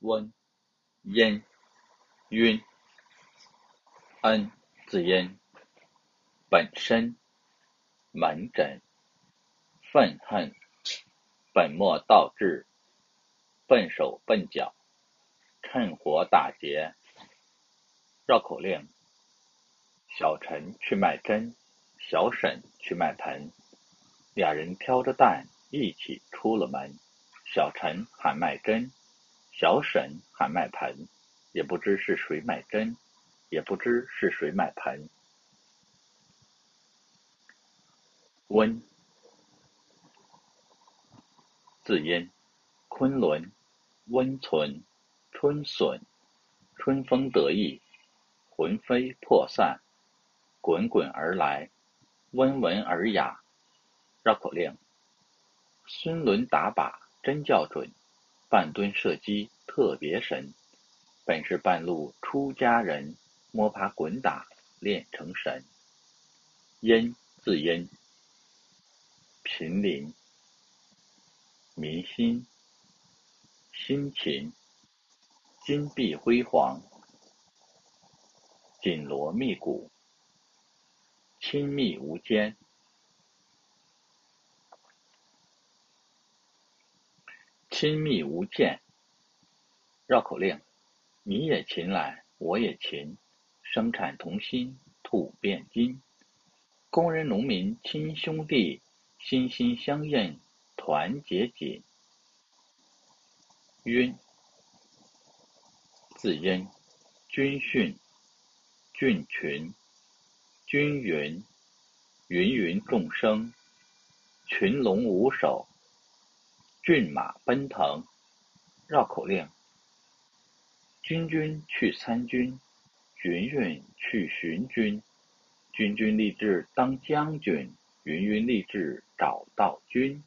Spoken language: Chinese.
温、阴、晕。恩字音，本身，门诊，愤恨，本末倒置，笨手笨脚，趁火打劫。绕口令：小陈去卖针，小沈去卖盆，俩人挑着担一起出了门。小陈喊卖针，小沈喊卖盆，也不知是谁卖针。也不知是谁买盆。温，字音，昆仑，温存，春笋，春风得意，魂飞魄散，滚滚而来，温文尔雅。绕口令：孙伦打靶真叫准，半蹲射击特别神，本是半路出家人。摸爬滚打练成神。殷字殷，平林，民心，辛勤，金碧辉煌，紧锣密鼓，亲密无间。亲密无间。绕口令：你也勤来，我也勤。生产同心，土变金；工人农民亲兄弟，心心相印，团结紧。晕，字音，军训，菌群，均匀，芸芸众生，群龙无首，骏马奔腾。绕口令：君君去参军。云云去寻君，君君立志当将军，云云立志找到君。